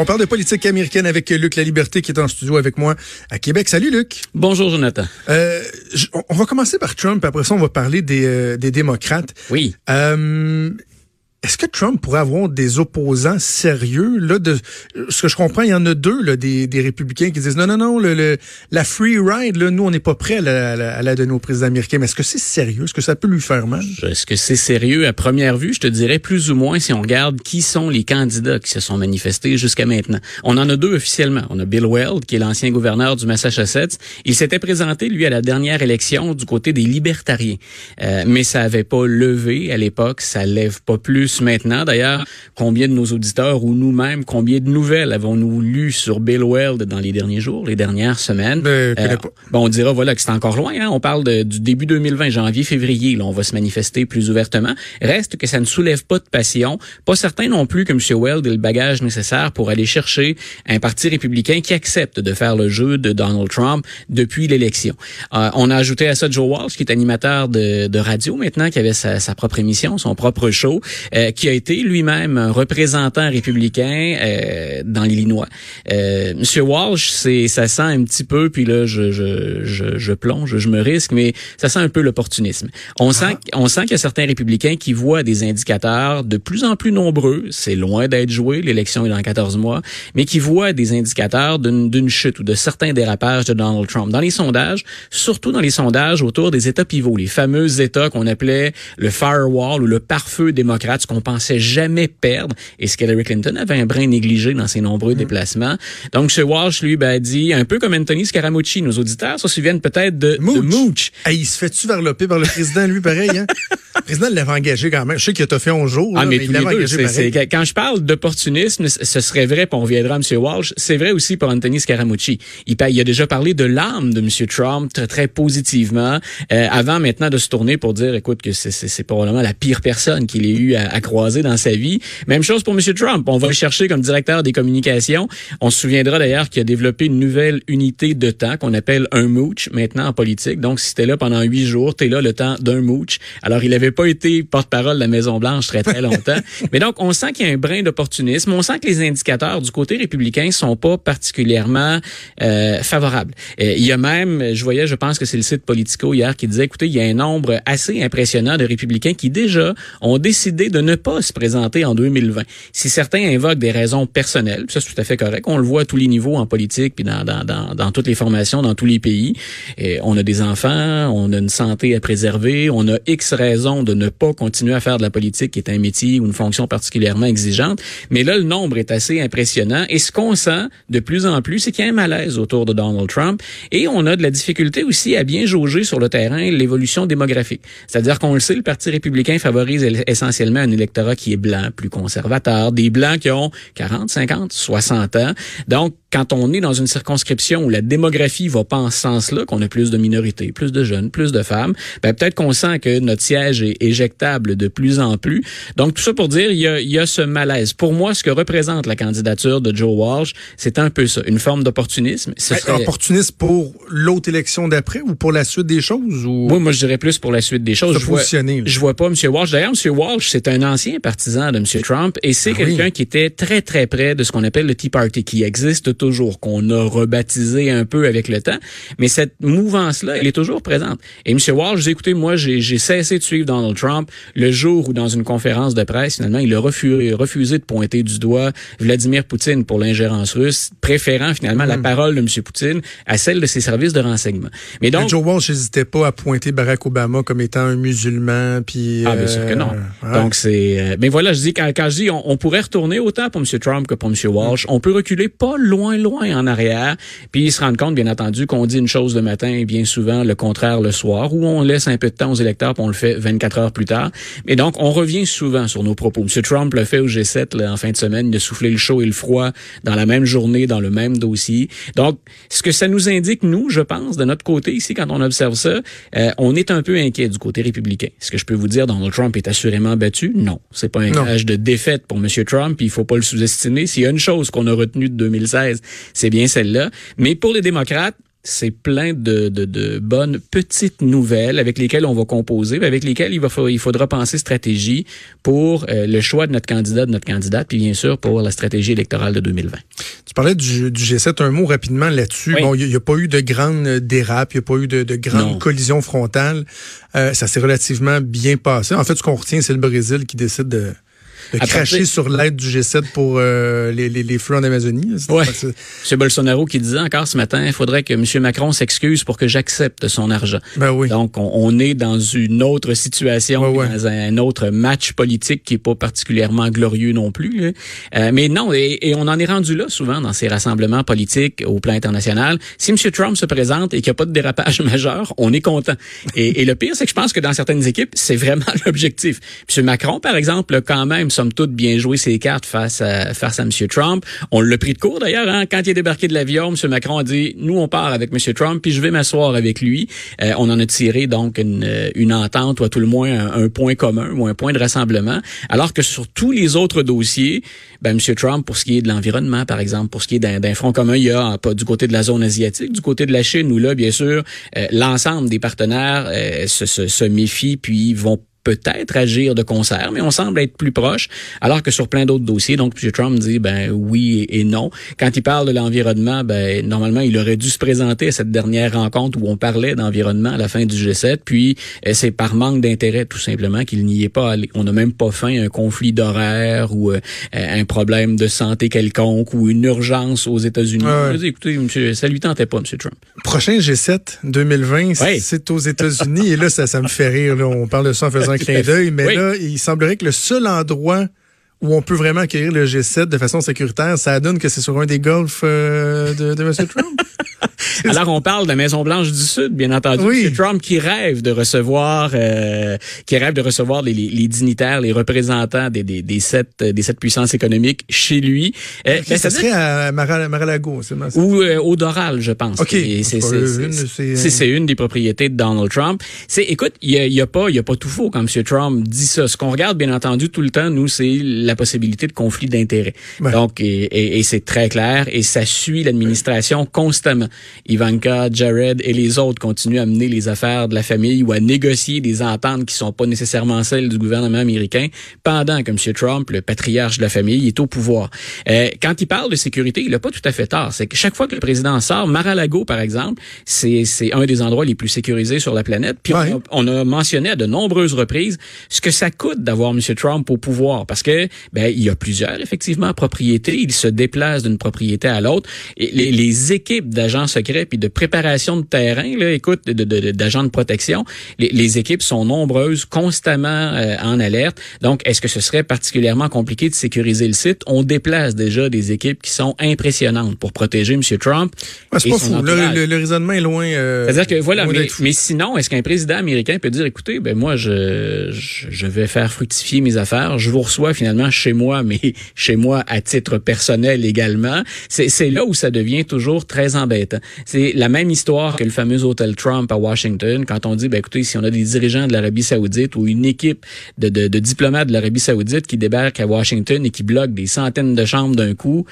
On parle de politique américaine avec Luc La Liberté qui est en studio avec moi à Québec. Salut Luc. Bonjour Jonathan. Euh, on va commencer par Trump, après ça on va parler des, euh, des démocrates. Oui. Euh, est-ce que Trump pourrait avoir des opposants sérieux là de ce que je comprends, il y en a deux là, des, des républicains qui disent non non non le, la free ride là, nous on n'est pas prêts à la, à donner au président américain. Mais est-ce que c'est sérieux? Est-ce que ça peut lui faire mal? Est-ce que c'est sérieux à première vue? Je te dirais plus ou moins si on regarde qui sont les candidats qui se sont manifestés jusqu'à maintenant. On en a deux officiellement. On a Bill Weld qui est l'ancien gouverneur du Massachusetts. Il s'était présenté lui à la dernière élection du côté des libertariens, euh, mais ça avait pas levé à l'époque. Ça lève pas plus maintenant. D'ailleurs, combien de nos auditeurs ou nous-mêmes, combien de nouvelles avons-nous lu sur Bill Weld dans les derniers jours, les dernières semaines? Ben, euh, bon, on dira voilà que c'est encore loin. Hein? On parle du début 2020, janvier, février. Là, on va se manifester plus ouvertement. Reste que ça ne soulève pas de passion. Pas certain non plus que M. Weld ait le bagage nécessaire pour aller chercher un parti républicain qui accepte de faire le jeu de Donald Trump depuis l'élection. Euh, on a ajouté à ça Joe Walsh, qui est animateur de, de radio maintenant, qui avait sa, sa propre émission, son propre show. Euh, qui a été lui-même un représentant républicain euh, dans l'Illinois. Euh, Monsieur Walsh, c'est ça sent un petit peu, puis là je, je, je, je plonge, je me risque, mais ça sent un peu l'opportunisme. On sent ah. on sent qu'il y a certains républicains qui voient des indicateurs de plus en plus nombreux. C'est loin d'être joué, l'élection est dans 14 mois, mais qui voient des indicateurs d'une chute ou de certains dérapages de Donald Trump dans les sondages, surtout dans les sondages autour des États pivots, les fameux États qu'on appelait le firewall ou le pare-feu démocrate, qu'on pensait jamais perdre et ce qu'Hillary Clinton avait un brin négligé dans ses nombreux mm. déplacements. Donc, ce Walsh, lui, ben, dit, un peu comme Anthony Scaramucci, nos auditeurs se souviennent peut-être de Mooch. il se fait-tu varloper par le président, lui, pareil, hein? le président l'avait engagé quand même. Je sais qu'il a fait 11 jours. Ah, mais, quand je parle d'opportunisme, ce serait vrai, puis on reviendra à M. Walsh, c'est vrai aussi pour Anthony Scaramucci. Il, il a déjà parlé de l'âme de M. Trump très, très positivement, euh, avant maintenant de se tourner pour dire, écoute, que c'est probablement la pire personne qu'il ait eu à, à croiser dans sa vie. Même chose pour M. Trump. On va le chercher comme directeur des communications. On se souviendra d'ailleurs qu'il a développé une nouvelle unité de temps qu'on appelle un mooch maintenant en politique. Donc, si t'es là pendant huit jours, t'es là le temps d'un mooch. Alors, il n'avait pas été porte-parole de la Maison-Blanche très, très longtemps. Mais donc, on sent qu'il y a un brin d'opportunisme. On sent que les indicateurs du côté républicain sont pas particulièrement euh, favorables. Euh, il y a même, je voyais, je pense que c'est le site Politico hier qui disait, écoutez, il y a un nombre assez impressionnant de républicains qui déjà ont décidé de ne pas se présenter en 2020. Si certains invoquent des raisons personnelles, ça c'est tout à fait correct. On le voit à tous les niveaux en politique, puis dans, dans, dans, dans toutes les formations, dans tous les pays. Et on a des enfants, on a une santé à préserver, on a X raisons de ne pas continuer à faire de la politique qui est un métier ou une fonction particulièrement exigeante. Mais là, le nombre est assez impressionnant. Et ce qu'on sent de plus en plus, c'est qu'il y a un malaise autour de Donald Trump. Et on a de la difficulté aussi à bien jauger sur le terrain l'évolution démographique. C'est-à-dire qu'on le sait, le Parti républicain favorise essentiellement un électorat qui est blanc, plus conservateurs, des Blancs qui ont 40, 50, 60 ans. Donc, quand on est dans une circonscription où la démographie va pas en ce sens-là, qu'on a plus de minorités, plus de jeunes, plus de femmes, ben peut-être qu'on sent que notre siège est éjectable de plus en plus. Donc tout ça pour dire, il y a, il y a ce malaise. Pour moi, ce que représente la candidature de Joe Walsh, c'est un peu ça, une forme d'opportunisme. Serait... Opportuniste pour l'autre élection d'après ou pour la suite des choses ou? Oui, moi je dirais plus pour la suite des choses. je vois, je vois pas M. Walsh. D'ailleurs, M. Walsh, c'est un ancien partisan de M. Trump et c'est ah quelqu'un qui était très très près de ce qu'on appelle le Tea Party, qui existe toujours, qu'on a rebaptisé un peu avec le temps. Mais cette mouvance-là, elle est toujours présente. Et M. Walsh, écoutez, moi, j'ai cessé de suivre Donald Trump le jour où, dans une conférence de presse, finalement, il a refusé, refusé de pointer du doigt Vladimir Poutine pour l'ingérence russe, préférant finalement la hmm. parole de M. Poutine à celle de ses services de renseignement. Mais donc, Joe Walsh n'hésitait pas à pointer Barack Obama comme étant un musulman, puis... Ah, bien sûr que non. Euh, donc, c'est... Euh, mais voilà, je dis, quand, quand je dis, on, on pourrait retourner autant pour M. Trump que pour M. Walsh. On peut reculer pas loin, loin en arrière, puis se rendre compte, bien entendu, qu'on dit une chose le matin et bien souvent le contraire le soir, ou on laisse un peu de temps aux électeurs, puis on le fait 24 heures plus tard. Mais donc, on revient souvent sur nos propos. M. Trump le fait au G7 là, en fin de semaine, de souffler le chaud et le froid dans la même journée, dans le même dossier. Donc, ce que ça nous indique, nous, je pense, de notre côté ici, quand on observe ça, euh, on est un peu inquiet du côté républicain. Ce que je peux vous dire, Donald Trump est assurément battu? Non. C'est pas un gage de défaite pour M. Trump, il faut pas le sous-estimer. S'il y a une chose qu'on a retenue de 2016, c'est bien celle-là. Mais pour les démocrates, c'est plein de, de, de, bonnes petites nouvelles avec lesquelles on va composer, avec lesquelles il, va, il faudra penser stratégie pour euh, le choix de notre candidat, de notre candidate, puis bien sûr pour la stratégie électorale de 2020. Tu parlais du, du G7, un mot rapidement là-dessus. Bon, il n'y a, pas eu de grande dérape, il n'y a pas eu de, de grande collision frontale. Euh, ça s'est relativement bien passé. En fait, ce qu'on retient, c'est le Brésil qui décide de de cracher sur l'aide du G7 pour euh, les, les, les, feux en Amazonie. Ouais. M. Bolsonaro qui disait encore ce matin, il faudrait que M. Macron s'excuse pour que j'accepte son argent. Ben oui. Donc, on, on, est dans une autre situation, dans un autre match politique qui est pas particulièrement glorieux non plus. Euh, mais non, et, et, on en est rendu là souvent dans ces rassemblements politiques au plan international. Si M. Trump se présente et qu'il n'y a pas de dérapage majeur, on est content. Et, et le pire, c'est que je pense que dans certaines équipes, c'est vraiment l'objectif. M. Macron, par exemple, quand même bien ses cartes face à, M. Trump. On l'a pris de court d'ailleurs. Hein? Quand il est débarqué de l'avion, M. Macron a dit, nous, on part avec M. Trump, puis je vais m'asseoir avec lui. Euh, on en a tiré donc une, une entente, ou à tout le moins un, point commun, ou un point de rassemblement. Alors que sur tous les autres dossiers, ben, M. Trump, pour ce qui est de l'environnement, par exemple, pour ce qui est d'un front commun, il y a pas du côté de la zone asiatique, du côté de la Chine, où là, bien sûr, euh, l'ensemble des partenaires euh, se, se, se méfient, puis vont peut-être agir de concert, mais on semble être plus proche, alors que sur plein d'autres dossiers, donc M. Trump dit ben oui et non. Quand il parle de l'environnement, ben normalement il aurait dû se présenter à cette dernière rencontre où on parlait d'environnement à la fin du G7, puis euh, c'est par manque d'intérêt tout simplement qu'il n'y est pas allé. On n'a même pas fait un conflit d'horaire ou euh, un problème de santé quelconque ou une urgence aux États-Unis. Ouais. Écoutez, monsieur, ça lui tentait pas, M. Trump. Prochain G7 2020, c'est aux États-Unis et là ça, ça me fait rire. Là. On parle de ça en faisant clin d'œil, mais là, il semblerait que le seul endroit où on peut vraiment acquérir le G7 de façon sécuritaire, ça donne que c'est sur un des golfs euh, de, de M. Trump? Alors, on parle de la Maison-Blanche du Sud, bien entendu. Oui. Trump qui rêve de recevoir, euh, qui rêve de recevoir les, les, dignitaires, les représentants des, des, des, sept, des sept puissances économiques chez lui. Euh, ben, ça serait à Mar-a-Lago, c'est? Ou euh, au Doral, je pense. OK. C'est une des propriétés de Donald Trump. C'est, écoute, il y a, y a, pas, il y a pas tout faux quand M. Trump dit ça. Ce qu'on regarde, bien entendu, tout le temps, nous, c'est la possibilité de conflit d'intérêts. Donc, et, et, et c'est très clair et ça suit l'administration constamment. Ivanka, Jared et les autres continuent à mener les affaires de la famille ou à négocier des ententes qui sont pas nécessairement celles du gouvernement américain pendant que M. Trump, le patriarche de la famille, est au pouvoir. Euh, quand il parle de sécurité, il n'a pas tout à fait tort. C'est que chaque fois que le président sort, Mar-a-Lago, par exemple, c'est un des endroits les plus sécurisés sur la planète. Puis on, a, mentionné à de nombreuses reprises ce que ça coûte d'avoir M. Trump au pouvoir parce que ben il y a plusieurs effectivement propriétés. Il se déplace d'une propriété à l'autre. Les équipes d'agents secrets puis de préparation de terrain, là, écoute, d'agents de, de, protection, les, les, équipes sont nombreuses, constamment euh, en alerte. Donc, est-ce que ce serait particulièrement compliqué de sécuriser le site? On déplace déjà des équipes qui sont impressionnantes pour protéger M. Trump. c'est pas fou. Le, le, raisonnement est loin. Euh, C'est-à-dire que voilà, mais, mais, sinon, est-ce qu'un président américain peut dire, écoutez, ben moi, je, je vais faire fructifier mes affaires, je vous reçois finalement chez moi, mais chez moi à titre personnel également. C'est là où ça devient toujours très embêtant. C'est la même histoire que le fameux hôtel Trump à Washington, quand on dit, ben, écoutez, si on a des dirigeants de l'Arabie saoudite ou une équipe de, diplomates de l'Arabie saoudite qui débarquent à Washington et qui bloquent des centaines de chambres d'un coup,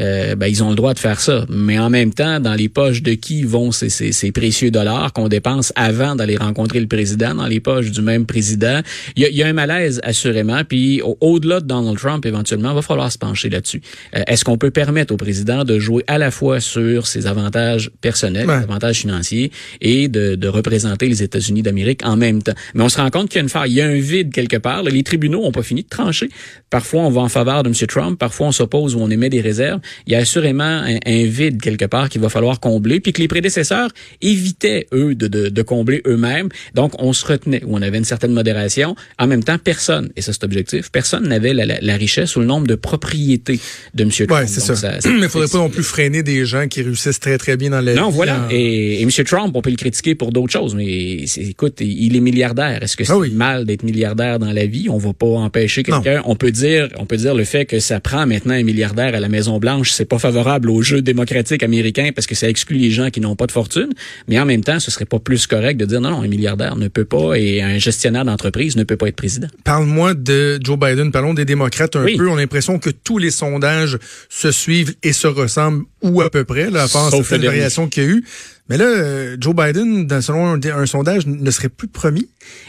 euh, ben, ils ont le droit de faire ça. Mais en même temps, dans les poches de qui vont ces, ces, précieux dollars qu'on dépense avant d'aller rencontrer le président, dans les poches du même président, il y a, y a, un malaise assurément. Puis au-delà de Donald Trump, éventuellement, il va falloir se pencher là-dessus. Euh, est-ce qu'on peut permettre au président de jouer à la fois sur ses avantages personnels, ses avantages financiers, et de, de représenter les États-Unis d'Amérique en même temps? Mais on se rend compte qu'il y a une faille, il y a un vide quelque part. Les tribunaux ont pas fini de trancher. Parfois, on va en faveur de M. Trump, parfois on s'oppose ou on émet des réserves il y a assurément un, vide quelque part qu'il va falloir combler, puis que les prédécesseurs évitaient, eux, de, de, de combler eux-mêmes. Donc, on se retenait, où on avait une certaine modération. En même temps, personne, et ça c'est objectif, personne n'avait la, la, richesse ou le nombre de propriétés de M. Trump. Ouais, c'est ça. Mais il faudrait pas non plus freiner des gens qui réussissent très, très bien dans la Non, voilà. Et, et, M. Trump, on peut le critiquer pour d'autres choses, mais écoute, il est milliardaire. Est-ce que c'est ah mal d'être milliardaire dans la vie? On va pas empêcher quelqu'un. On peut dire, on peut dire le fait que ça prend maintenant un milliardaire à la Maison Blanche, c'est pas favorable au jeu démocratique américain parce que ça exclut les gens qui n'ont pas de fortune. Mais en même temps, ce serait pas plus correct de dire non, non, un milliardaire ne peut pas et un gestionnaire d'entreprise ne peut pas être président. Parle-moi de Joe Biden. Parlons des démocrates un peu. On a l'impression que tous les sondages se suivent et se ressemblent ou à peu près, là, à part certaines variations qu'il y a eu. Mais là, euh, Joe Biden, selon un, sondage, ne serait plus premier.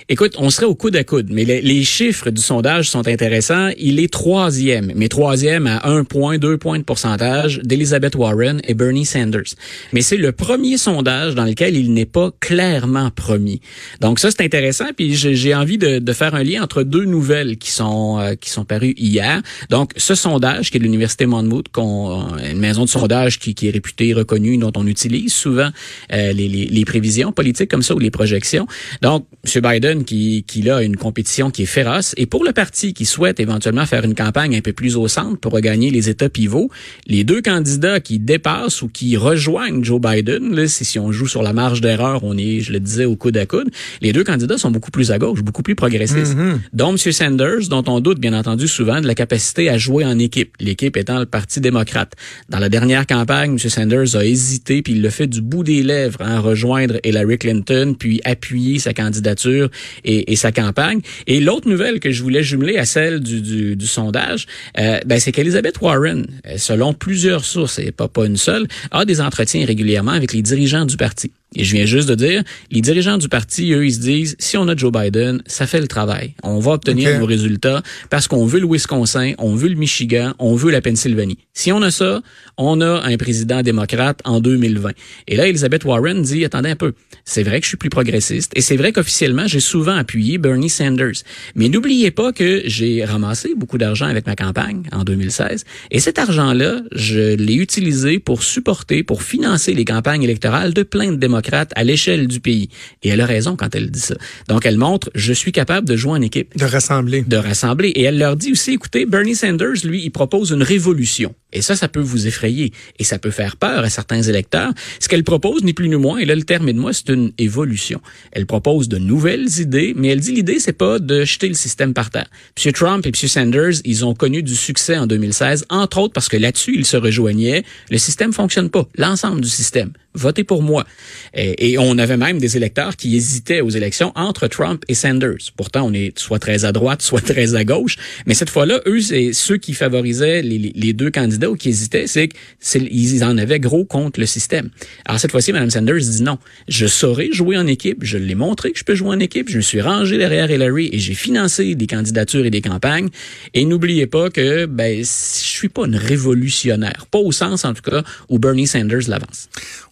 Écoute, on serait au coude à coude, mais les, chiffres du sondage sont intéressants. Il est troisième, mais troisième à un point, deux points de pourcentage d'Elizabeth Warren et Bernie Sanders. Mais c'est le premier sondage dans lequel il n'est pas clairement premier. Donc ça, c'est intéressant. Puis j'ai envie de, de, faire un lien entre deux nouvelles qui sont euh, qui sont parues hier. Donc ce sondage qui est l'université Monmouth, une maison de sondage qui, qui est réputée, reconnue, dont on utilise souvent euh, les, les, les, prévisions politiques comme ça ou les projections. Donc, M. Biden qui, qui a une compétition qui est féroce. Et pour le parti qui souhaite éventuellement faire une campagne un peu plus au centre pour regagner les États pivots, les deux candidats qui dépassent ou qui rejoignent Joe Biden, là, si, si on joue sur la marge d'erreur, on est, je le disais, au coude à coude, les deux candidats sont beaucoup plus à gauche, beaucoup plus progressistes. Mm -hmm. Dont M. Sanders, dont on doute bien entendu souvent de la capacité à jouer en équipe, l'équipe étant le Parti démocrate. Dans la dernière campagne, M. Sanders a hésité, puis il le fait du bout des lèvres à rejoindre Hillary Clinton, puis appuyer sa candidature et, sa campagne. Et l'autre nouvelle que je voulais jumeler à celle du sondage, euh, ben, c'est qu'Elizabeth Warren, euh, selon plusieurs sources, et pas, pas une seule, a des entretiens régulièrement avec les dirigeants du parti. Et je viens juste de dire, les dirigeants du parti, eux, ils se disent, si on a Joe Biden, ça fait le travail. On va obtenir okay. nos résultats parce qu'on veut le Wisconsin, on veut le Michigan, on veut la Pennsylvanie. Si on a ça, on a un président démocrate en 2020. Et là, Elizabeth Warren dit, attendez un peu, c'est vrai que je suis plus progressiste et c'est vrai qu'officiellement, j'ai souvent appuyé Bernie Sanders. Mais n'oubliez pas que j'ai ramassé beaucoup d'argent avec ma campagne en 2016 et cet argent-là, je l'ai utilisé pour supporter, pour financer les campagnes électorales de plein de démocrates à l'échelle du pays. Et elle a raison quand elle dit ça. Donc, elle montre, je suis capable de jouer en équipe. De rassembler. De rassembler. Et elle leur dit aussi, écoutez, Bernie Sanders, lui, il propose une révolution. Et ça, ça peut vous effrayer. Et ça peut faire peur à certains électeurs. Ce qu'elle propose, ni plus ni moins, et là, le terme est de moi, c'est une évolution. Elle propose de nouvelles idées, mais elle dit l'idée, c'est pas de jeter le système par terre. M. Trump et M. Sanders, ils ont connu du succès en 2016, entre autres parce que là-dessus, ils se rejoignaient. Le système fonctionne pas. L'ensemble du système. Votez pour moi. Et, on avait même des électeurs qui hésitaient aux élections entre Trump et Sanders. Pourtant, on est soit très à droite, soit très à gauche. Mais cette fois-là, eux, c'est ceux qui favorisaient les deux candidats qui hésitaient, c'est qu'ils en avaient gros contre le système. Alors cette fois-ci, Mme Sanders dit non. Je saurais jouer en équipe. Je l'ai montré que je peux jouer en équipe. Je me suis rangé derrière Hillary et j'ai financé des candidatures et des campagnes. Et n'oubliez pas que ben, je suis pas une révolutionnaire. Pas au sens, en tout cas, où Bernie Sanders l'avance.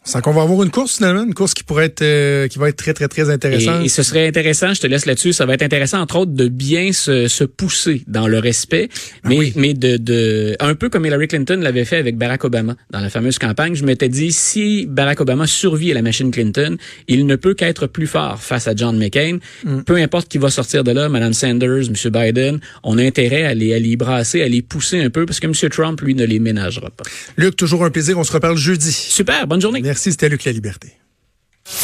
Sent qu'on va avoir une course finalement, une course qui pourrait être euh, qui va être très très très intéressante. Et, et, ce serait intéressant, je te laisse là-dessus, ça va être intéressant entre autres de bien se, se pousser dans le respect, mais ah oui. mais de, de un peu comme Hillary Clinton l'avait fait avec Barack Obama dans la fameuse campagne, je m'étais dit si Barack Obama survit à la machine Clinton, il ne peut qu'être plus fort face à John McCain. Mm. Peu importe qui va sortir de là, Mme Sanders, M. Biden, on a intérêt à les, à les brasser, à les pousser un peu parce que M. Trump lui ne les ménagera pas. Luc, toujours un plaisir, on se reparle jeudi. Super, bonne journée. Merci, c'était Luc La Liberté.